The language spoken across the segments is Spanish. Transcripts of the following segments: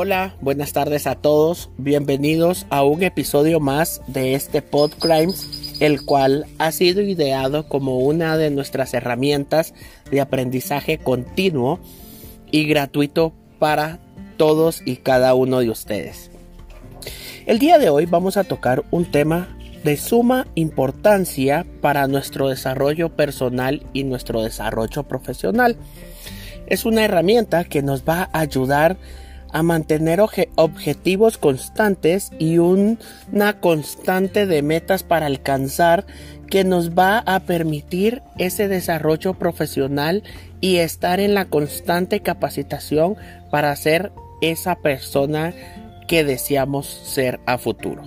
Hola, buenas tardes a todos. Bienvenidos a un episodio más de este Podcrimes, el cual ha sido ideado como una de nuestras herramientas de aprendizaje continuo y gratuito para todos y cada uno de ustedes. El día de hoy vamos a tocar un tema de suma importancia para nuestro desarrollo personal y nuestro desarrollo profesional. Es una herramienta que nos va a ayudar a mantener objetivos constantes y una constante de metas para alcanzar que nos va a permitir ese desarrollo profesional y estar en la constante capacitación para ser esa persona que deseamos ser a futuro.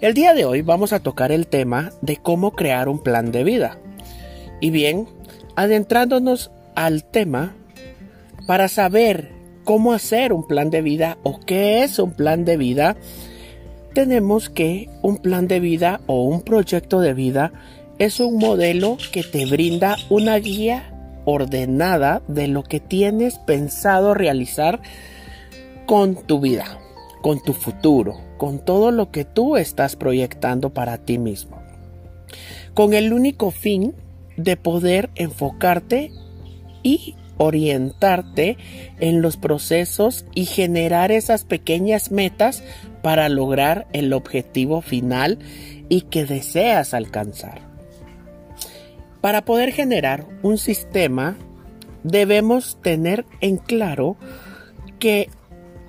El día de hoy vamos a tocar el tema de cómo crear un plan de vida. Y bien, adentrándonos al tema, para saber cómo hacer un plan de vida o qué es un plan de vida, tenemos que un plan de vida o un proyecto de vida es un modelo que te brinda una guía ordenada de lo que tienes pensado realizar con tu vida, con tu futuro, con todo lo que tú estás proyectando para ti mismo. Con el único fin de poder enfocarte y orientarte en los procesos y generar esas pequeñas metas para lograr el objetivo final y que deseas alcanzar. Para poder generar un sistema debemos tener en claro que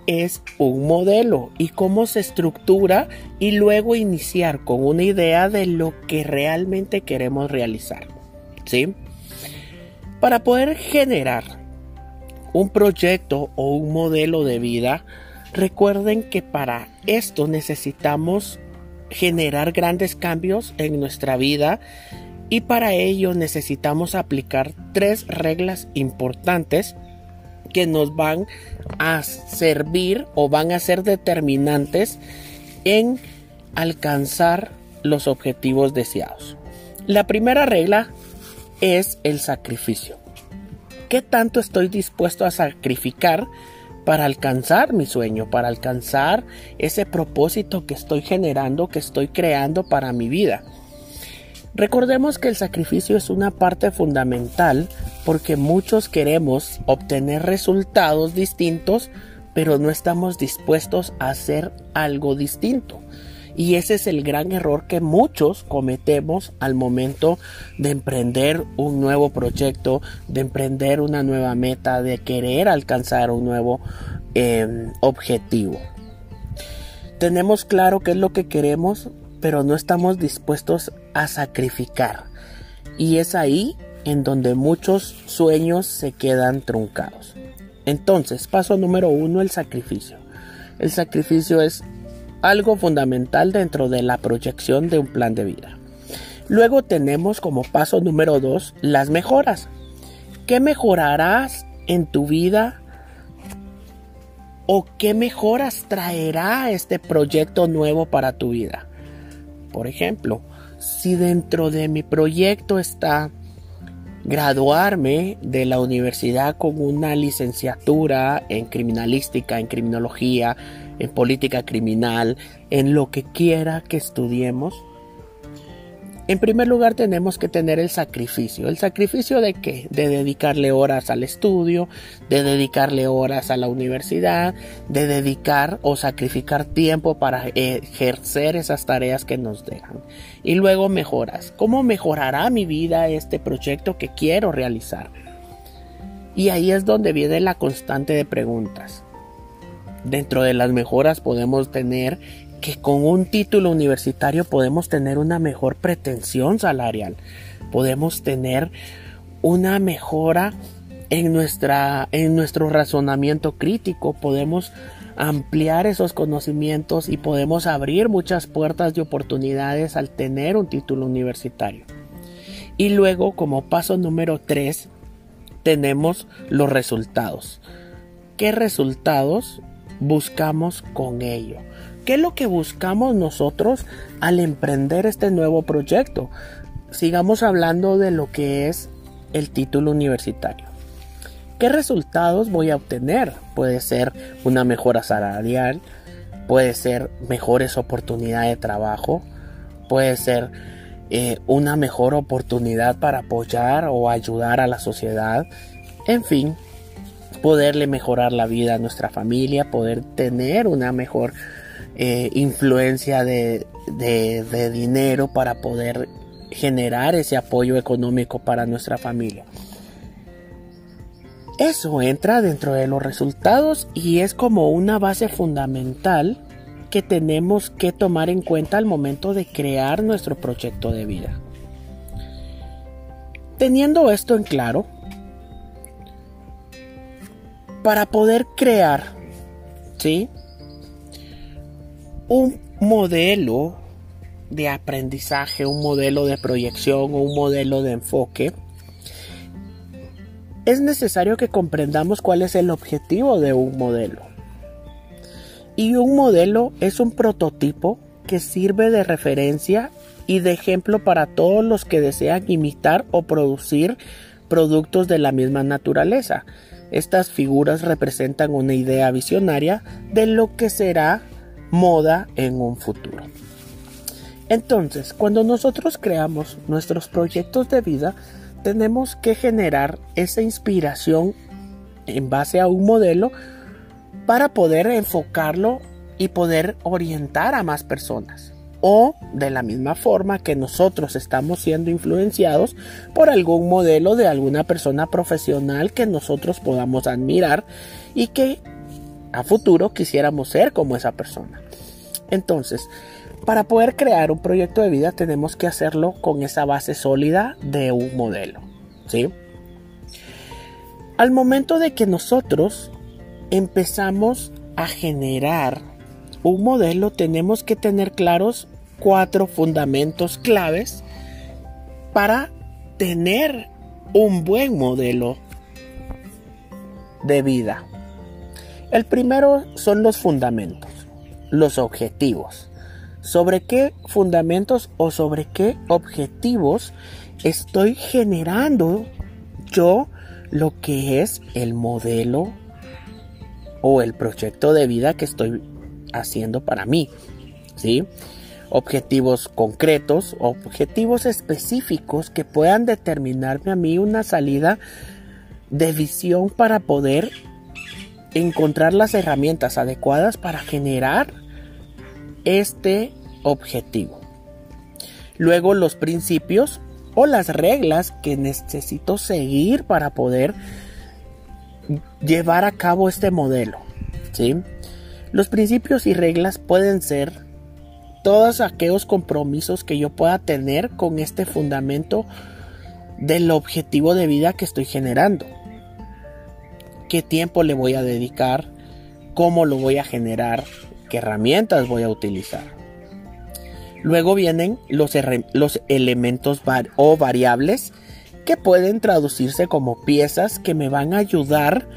es un modelo y cómo se estructura y luego iniciar con una idea de lo que realmente queremos realizar. ¿Sí? Para poder generar un proyecto o un modelo de vida, recuerden que para esto necesitamos generar grandes cambios en nuestra vida y para ello necesitamos aplicar tres reglas importantes que nos van a servir o van a ser determinantes en alcanzar los objetivos deseados. La primera regla es el sacrificio. ¿Qué tanto estoy dispuesto a sacrificar para alcanzar mi sueño, para alcanzar ese propósito que estoy generando, que estoy creando para mi vida? Recordemos que el sacrificio es una parte fundamental porque muchos queremos obtener resultados distintos, pero no estamos dispuestos a hacer algo distinto. Y ese es el gran error que muchos cometemos al momento de emprender un nuevo proyecto, de emprender una nueva meta, de querer alcanzar un nuevo em, objetivo. Tenemos claro qué es lo que queremos, pero no estamos dispuestos a sacrificar. Y es ahí en donde muchos sueños se quedan truncados. Entonces, paso número uno, el sacrificio. El sacrificio es algo fundamental dentro de la proyección de un plan de vida. Luego tenemos como paso número dos las mejoras. ¿Qué mejorarás en tu vida? ¿O qué mejoras traerá este proyecto nuevo para tu vida? Por ejemplo, si dentro de mi proyecto está graduarme de la universidad con una licenciatura en criminalística, en criminología, en política criminal, en lo que quiera que estudiemos, en primer lugar tenemos que tener el sacrificio. ¿El sacrificio de qué? De dedicarle horas al estudio, de dedicarle horas a la universidad, de dedicar o sacrificar tiempo para ejercer esas tareas que nos dejan. Y luego mejoras. ¿Cómo mejorará mi vida este proyecto que quiero realizar? Y ahí es donde viene la constante de preguntas. Dentro de las mejoras podemos tener que con un título universitario podemos tener una mejor pretensión salarial, podemos tener una mejora en, nuestra, en nuestro razonamiento crítico, podemos ampliar esos conocimientos y podemos abrir muchas puertas de oportunidades al tener un título universitario. Y luego, como paso número 3, tenemos los resultados. ¿Qué resultados buscamos con ello? ¿Qué es lo que buscamos nosotros al emprender este nuevo proyecto? Sigamos hablando de lo que es el título universitario. ¿Qué resultados voy a obtener? Puede ser una mejora salarial, puede ser mejores oportunidades de trabajo, puede ser eh, una mejor oportunidad para apoyar o ayudar a la sociedad, en fin, poderle mejorar la vida a nuestra familia, poder tener una mejor eh, influencia de, de dinero para poder generar ese apoyo económico para nuestra familia. Eso entra dentro de los resultados y es como una base fundamental que tenemos que tomar en cuenta al momento de crear nuestro proyecto de vida. Teniendo esto en claro, para poder crear, ¿sí? Un modelo de aprendizaje, un modelo de proyección o un modelo de enfoque, es necesario que comprendamos cuál es el objetivo de un modelo. Y un modelo es un prototipo que sirve de referencia y de ejemplo para todos los que desean imitar o producir productos de la misma naturaleza. Estas figuras representan una idea visionaria de lo que será moda en un futuro. Entonces, cuando nosotros creamos nuestros proyectos de vida, tenemos que generar esa inspiración en base a un modelo para poder enfocarlo y poder orientar a más personas. O de la misma forma que nosotros estamos siendo influenciados por algún modelo de alguna persona profesional que nosotros podamos admirar y que a futuro quisiéramos ser como esa persona. Entonces, para poder crear un proyecto de vida tenemos que hacerlo con esa base sólida de un modelo. ¿sí? Al momento de que nosotros empezamos a generar un modelo, tenemos que tener claros cuatro fundamentos claves para tener un buen modelo de vida. El primero son los fundamentos, los objetivos sobre qué fundamentos o sobre qué objetivos estoy generando yo lo que es el modelo o el proyecto de vida que estoy haciendo para mí. ¿Sí? Objetivos concretos, objetivos específicos que puedan determinarme a mí una salida de visión para poder encontrar las herramientas adecuadas para generar este objetivo. Luego los principios o las reglas que necesito seguir para poder llevar a cabo este modelo. ¿sí? Los principios y reglas pueden ser todos aquellos compromisos que yo pueda tener con este fundamento del objetivo de vida que estoy generando. ¿Qué tiempo le voy a dedicar? ¿Cómo lo voy a generar? qué herramientas voy a utilizar. Luego vienen los, elementos o variables que pueden traducirse como piezas que me van a ayudar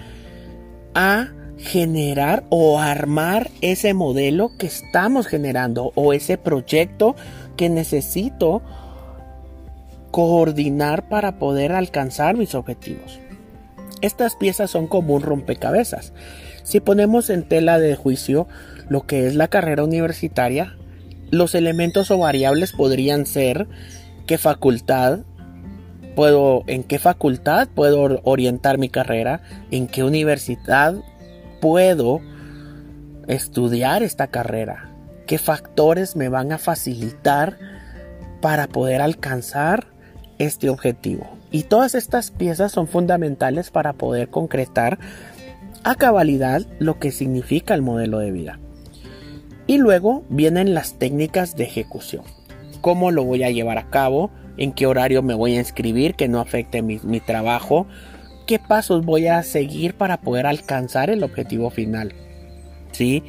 a generar o armar ese modelo que estamos generando o ese proyecto que necesito coordinar para poder alcanzar mis objetivos. Estas piezas son como un rompecabezas. Si ponemos en tela de juicio lo que es la carrera universitaria, los elementos o variables podrían ser qué facultad puedo, en qué facultad puedo orientar mi carrera, en qué universidad puedo estudiar esta carrera, qué factores me van a facilitar para poder alcanzar este objetivo. Y todas estas piezas son fundamentales para poder concretar a cabalidad lo que significa el modelo de vida. Y luego vienen las técnicas de ejecución. ¿Cómo lo voy a llevar a cabo? ¿En qué horario me voy a inscribir que no afecte mi, trabajo? ¿Qué pasos voy a seguir para poder alcanzar el objetivo final? ¿Sí?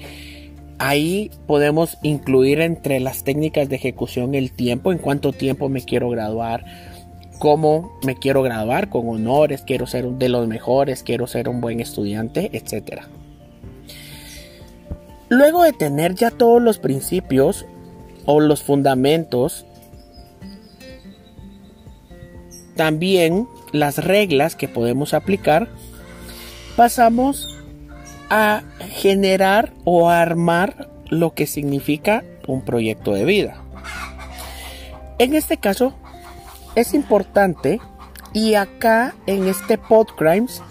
Ahí podemos incluir entre las técnicas de ejecución el tiempo, en cuánto tiempo me quiero graduar, cómo me quiero graduar con honores, quiero ser de los mejores, quiero ser un buen estudiante, etcétera. Luego de tener ya todos los principios o los fundamentos, también las reglas que podemos aplicar, pasamos a generar o armar lo que significa un proyecto de vida. En este caso es importante y acá en este Podcrimes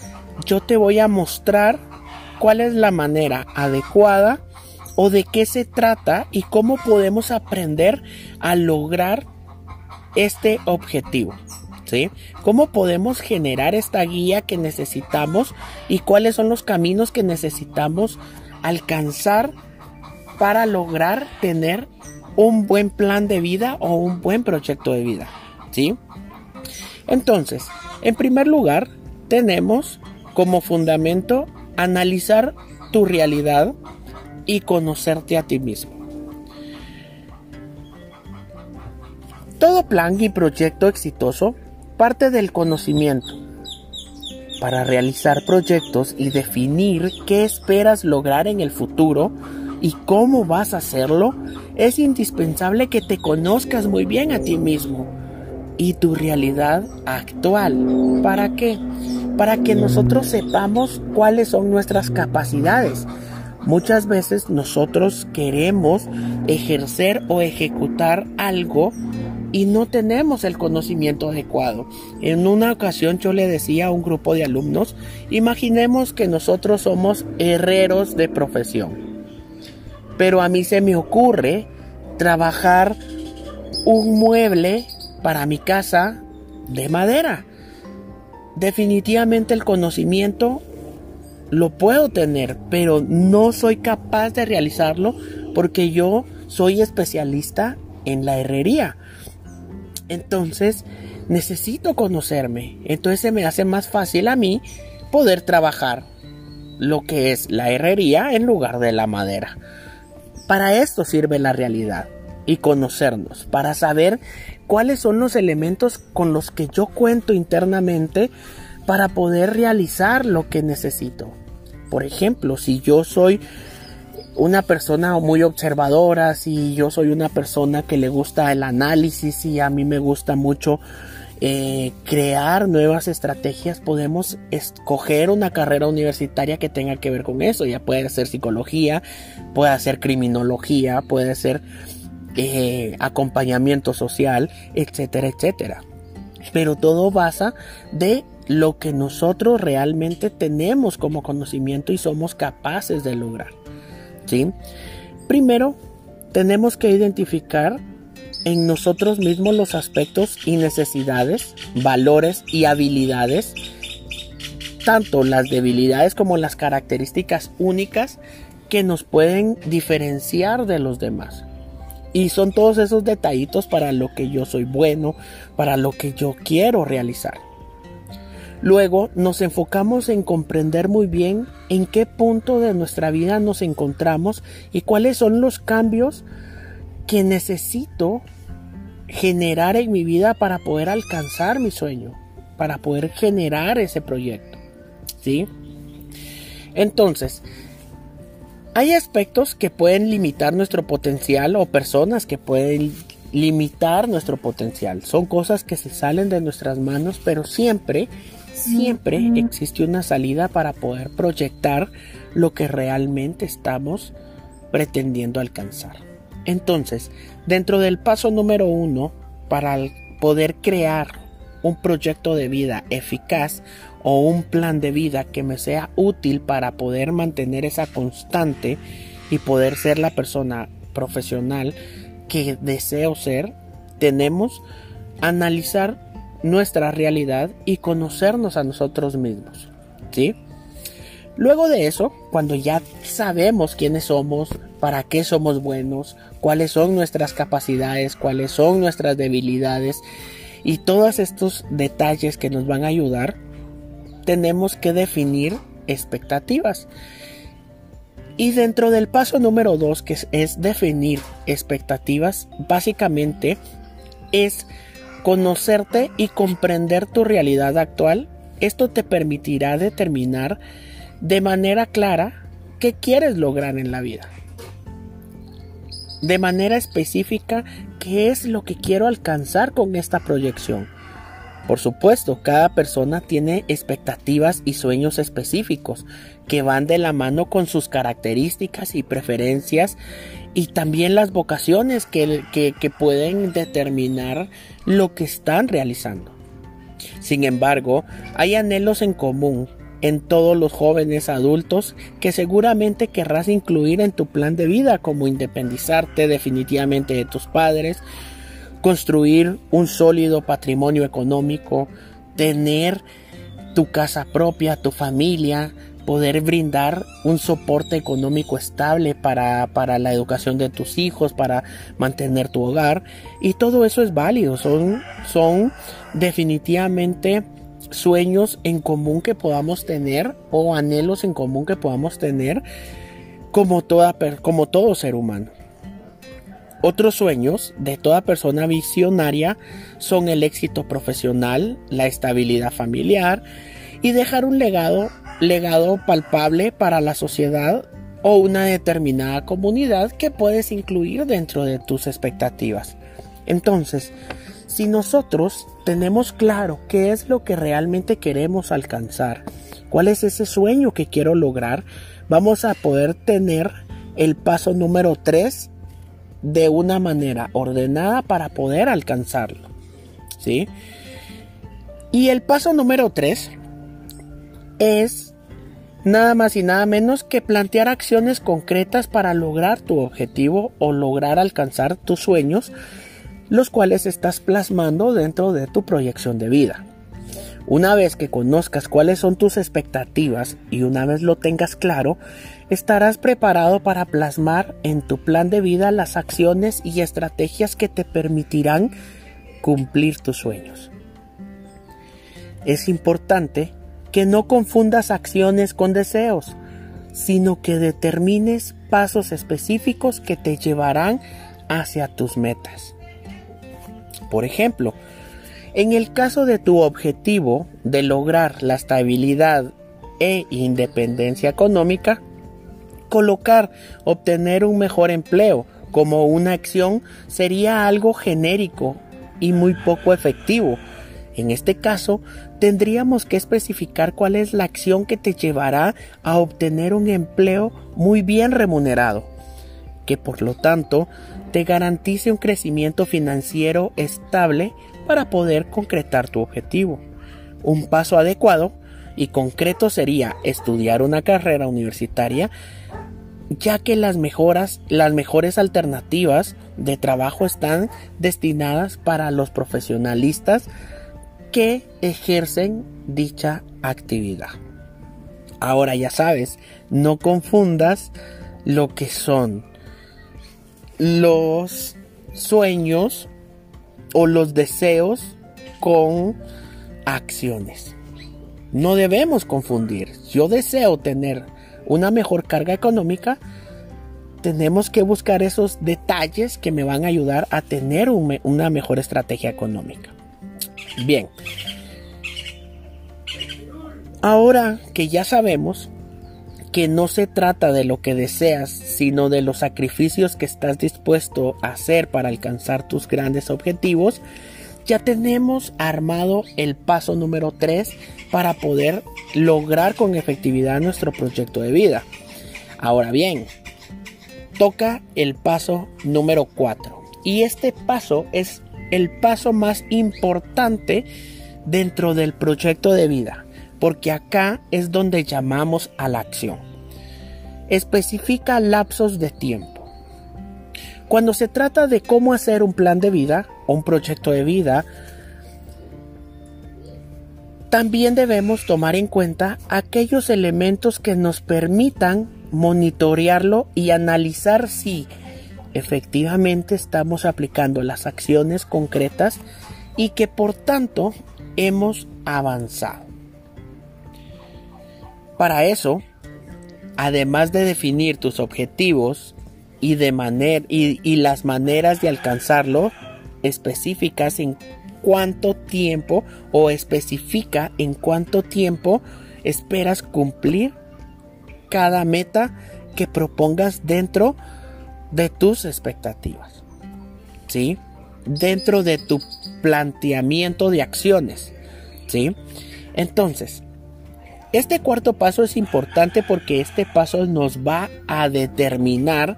yo te voy a mostrar cuál es la manera adecuada o de qué se trata y cómo podemos aprender a lograr este objetivo. ¿Cómo podemos generar esta guía que necesitamos y cuáles son los caminos que necesitamos alcanzar para lograr tener un buen plan de vida o un buen proyecto de vida? ¿Sí? Entonces, en primer lugar, tenemos como fundamento analizar tu realidad y conocerte a ti mismo. Todo plan y proyecto exitoso parte del conocimiento. Para realizar proyectos y definir qué esperas lograr en el futuro y cómo vas a hacerlo, es indispensable que te conozcas muy bien a ti mismo y tu realidad actual. ¿Para qué? Para que nosotros sepamos cuáles son nuestras capacidades. Muchas veces nosotros queremos ejercer o ejecutar algo y no tenemos el conocimiento adecuado. En una ocasión yo le decía a un grupo de alumnos, imaginemos que nosotros somos herreros de profesión. Pero a mí se me ocurre trabajar un mueble para mi casa de madera. Definitivamente el conocimiento lo puedo tener, pero no soy capaz de realizarlo porque yo soy especialista en la herrería. Entonces, necesito conocerme. Entonces se me hace más fácil a mí poder trabajar lo que es la herrería en lugar de la madera. Para esto sirve la realidad y conocernos, para saber cuáles son los elementos con los que yo cuento internamente para poder realizar lo que necesito. Por ejemplo, si yo soy una persona muy observadora, si yo soy una persona que le gusta el análisis y a mí me gusta mucho eh, crear nuevas estrategias, podemos escoger una carrera universitaria que tenga que ver con eso. Ya puede ser psicología, puede ser criminología, puede ser eh, acompañamiento social, etcétera, etcétera. Pero todo basa de lo que nosotros realmente tenemos como conocimiento y somos capaces de lograr. ¿Sí? Primero, tenemos que identificar en nosotros mismos los aspectos y necesidades, valores y habilidades, tanto las debilidades como las características únicas que nos pueden diferenciar de los demás. Y son todos esos detallitos para lo que yo soy bueno, para lo que yo quiero realizar. Luego nos enfocamos en comprender muy bien en qué punto de nuestra vida nos encontramos y cuáles son los cambios que necesito generar en mi vida para poder alcanzar mi sueño, para poder generar ese proyecto. ¿Sí? Entonces, hay aspectos que pueden limitar nuestro potencial o personas que pueden limitar nuestro potencial. Son cosas que se salen de nuestras manos, pero siempre, siempre existe una salida para poder proyectar lo que realmente estamos pretendiendo alcanzar. Entonces, dentro del paso número uno, para poder crear un proyecto de vida eficaz o un plan de vida que me sea útil para poder mantener esa constante y poder ser la persona profesional que deseo ser, tenemos analizar nuestra realidad y conocernos a nosotros mismos. ¿Sí? Luego de eso, cuando ya sabemos quiénes somos, para qué somos buenos, cuáles son nuestras capacidades, cuáles son nuestras debilidades, y todos estos detalles que nos van a ayudar, tenemos que definir expectativas. Y dentro del paso número 2, que es, definir expectativas, básicamente es conocerte y comprender tu realidad actual. Esto te permitirá determinar de manera clara qué quieres lograr en la vida de manera específica qué es lo que quiero alcanzar con esta proyección. Por supuesto, cada persona tiene expectativas y sueños específicos que van de la mano con sus características y preferencias y también las vocaciones que, que, pueden determinar lo que están realizando. Sin embargo, hay anhelos en común en todos los jóvenes adultos que seguramente querrás incluir en tu plan de vida, como independizarte definitivamente de tus padres, construir un sólido patrimonio económico, tener tu casa propia, tu familia, poder brindar un soporte económico estable para, para, la educación de tus hijos, para mantener tu hogar. Y todo eso es válido, son, son definitivamente sueños en común que podamos tener o anhelos en común que podamos tener como, toda, como todo ser humano. Otros sueños de toda persona visionaria son el éxito profesional, la estabilidad familiar y dejar un legado, legado palpable para la sociedad o una determinada comunidad que puedes incluir dentro de tus expectativas. Entonces, si nosotros tenemos claro qué es lo que realmente queremos alcanzar, cuál es ese sueño que quiero lograr, vamos a poder tener el paso número 3 de una manera ordenada para poder alcanzarlo. ¿Sí? Y el paso número 3 es nada más y nada menos que plantear acciones concretas para lograr tu objetivo o lograr alcanzar tus sueños, los cuales estás plasmando dentro de tu proyección de vida. Una vez que conozcas cuáles son tus expectativas y una vez lo tengas claro, estarás preparado para plasmar en tu plan de vida las acciones y estrategias que te permitirán cumplir tus sueños. Es importante que no confundas acciones con deseos, sino que determines pasos específicos que te llevarán hacia tus metas. Por ejemplo, en el caso de tu objetivo de lograr la estabilidad e independencia económica, colocar obtener un mejor empleo como una acción sería algo genérico y muy poco efectivo. En este caso, tendríamos que especificar cuál es la acción que te llevará a obtener un empleo muy bien remunerado, que por lo tanto te garantice un crecimiento financiero estable para poder concretar tu objetivo. Un paso adecuado y concreto sería estudiar una carrera universitaria ya que las mejoras, las mejores alternativas de trabajo están destinadas para los profesionalistas que ejercen dicha actividad. Ahora ya sabes, no confundas lo que son los sueños o los deseos con acciones. No debemos confundir. Yo deseo tener una mejor carga económica. Tenemos que buscar esos detalles que me van a ayudar a tener una mejor estrategia económica. Bien. Ahora que ya sabemos que no se trata de lo que deseas, sino de los sacrificios que estás dispuesto a hacer para alcanzar tus grandes objetivos, ya tenemos armado el paso número 3 para poder lograr con efectividad nuestro proyecto de vida. Ahora bien, toca el paso número 4. Y este paso es el paso más importante dentro del proyecto de vida porque acá es donde llamamos a la acción. Especifica lapsos de tiempo. Cuando se trata de cómo hacer un plan de vida o un proyecto de vida, también debemos tomar en cuenta aquellos elementos que nos permitan monitorearlo y analizar si efectivamente estamos aplicando las acciones concretas y que por tanto hemos avanzado. Para eso, además de definir tus objetivos y, de y, las maneras de alcanzarlo, específicas en cuánto tiempo o especifica en cuánto tiempo esperas cumplir cada meta que propongas dentro de tus expectativas. ¿Sí? Dentro de tu planteamiento de acciones. ¿Sí? Entonces, este cuarto paso es importante porque este paso nos va a determinar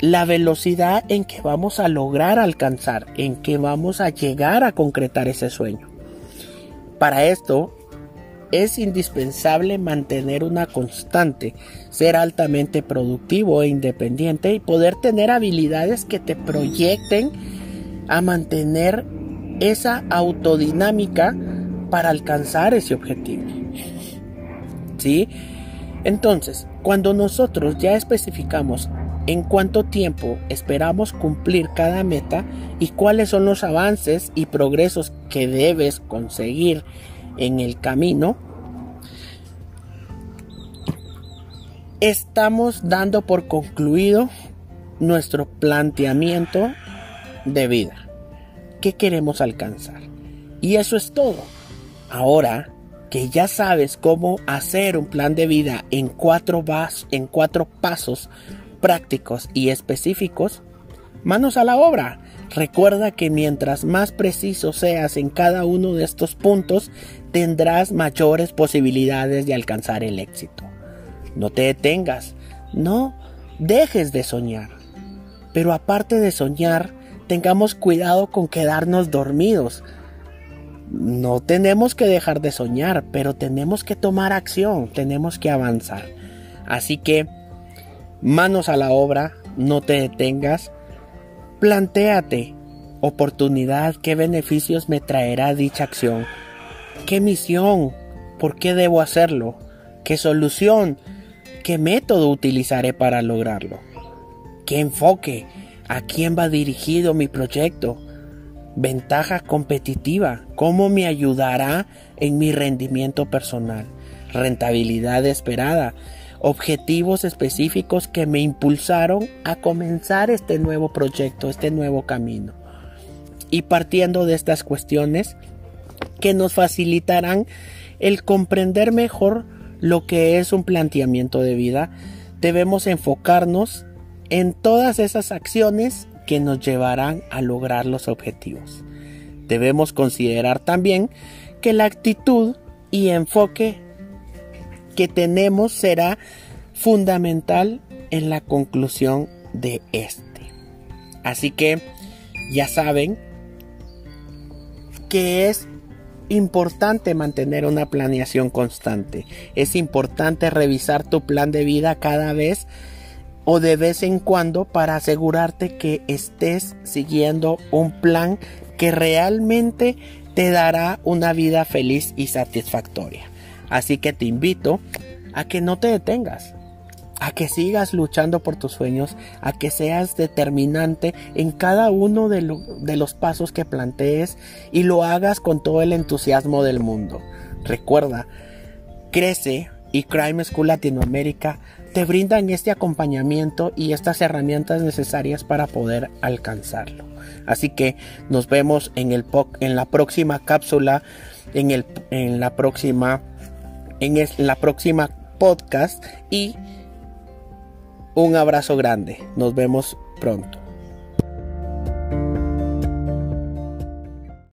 la velocidad en que vamos a lograr alcanzar, en que vamos a llegar a concretar ese sueño. Para esto es indispensable mantener una constante, ser altamente productivo e independiente y poder tener habilidades que te proyecten a mantener esa autodinámica para alcanzar ese objetivo. ¿Sí? Entonces, cuando nosotros ya especificamos en cuánto tiempo esperamos cumplir cada meta y cuáles son los avances y progresos que debes conseguir en el camino, estamos dando por concluido nuestro planteamiento de vida. ¿Qué queremos alcanzar? Y eso es todo. Ahora que ya sabes cómo hacer un plan de vida en cuatro, en cuatro pasos prácticos y específicos, manos a la obra. Recuerda que mientras más preciso seas en cada uno de estos puntos, tendrás mayores posibilidades de alcanzar el éxito. No te detengas, no dejes de soñar. Pero aparte de soñar, tengamos cuidado con quedarnos dormidos no tenemos que dejar de soñar, pero tenemos que tomar acción, tenemos que avanzar. Así que, manos a la obra, no te detengas, plantéate oportunidad, qué beneficios me traerá dicha acción, qué misión, por qué debo hacerlo, qué solución, qué método utilizaré para lograrlo, qué enfoque, a quién va dirigido mi proyecto, ventaja competitiva, cómo me ayudará en mi rendimiento personal, rentabilidad esperada, objetivos específicos que me impulsaron a comenzar este nuevo proyecto, este nuevo camino. Y partiendo de estas cuestiones que nos facilitarán el comprender mejor lo que es un planteamiento de vida, debemos enfocarnos en todas esas acciones que nos llevarán a lograr los objetivos. Debemos considerar también que la actitud y enfoque que tenemos será fundamental en la conclusión de este. Así que ya saben que es importante mantener una planeación constante. Es importante revisar tu plan de vida cada vez o de vez en cuando para asegurarte que estés siguiendo un plan que realmente te dará una vida feliz y satisfactoria. Así que te invito a que no te detengas, a que sigas luchando por tus sueños, a que seas determinante en cada uno de, los pasos que plantees y lo hagas con todo el entusiasmo del mundo. Recuerda, crece y Crime School Latinoamérica te brindan este acompañamiento y estas herramientas necesarias para poder alcanzarlo. Así que nos vemos en, el, en la próxima cápsula, en, el, en, la próxima, en la próxima podcast y un abrazo grande. Nos vemos pronto.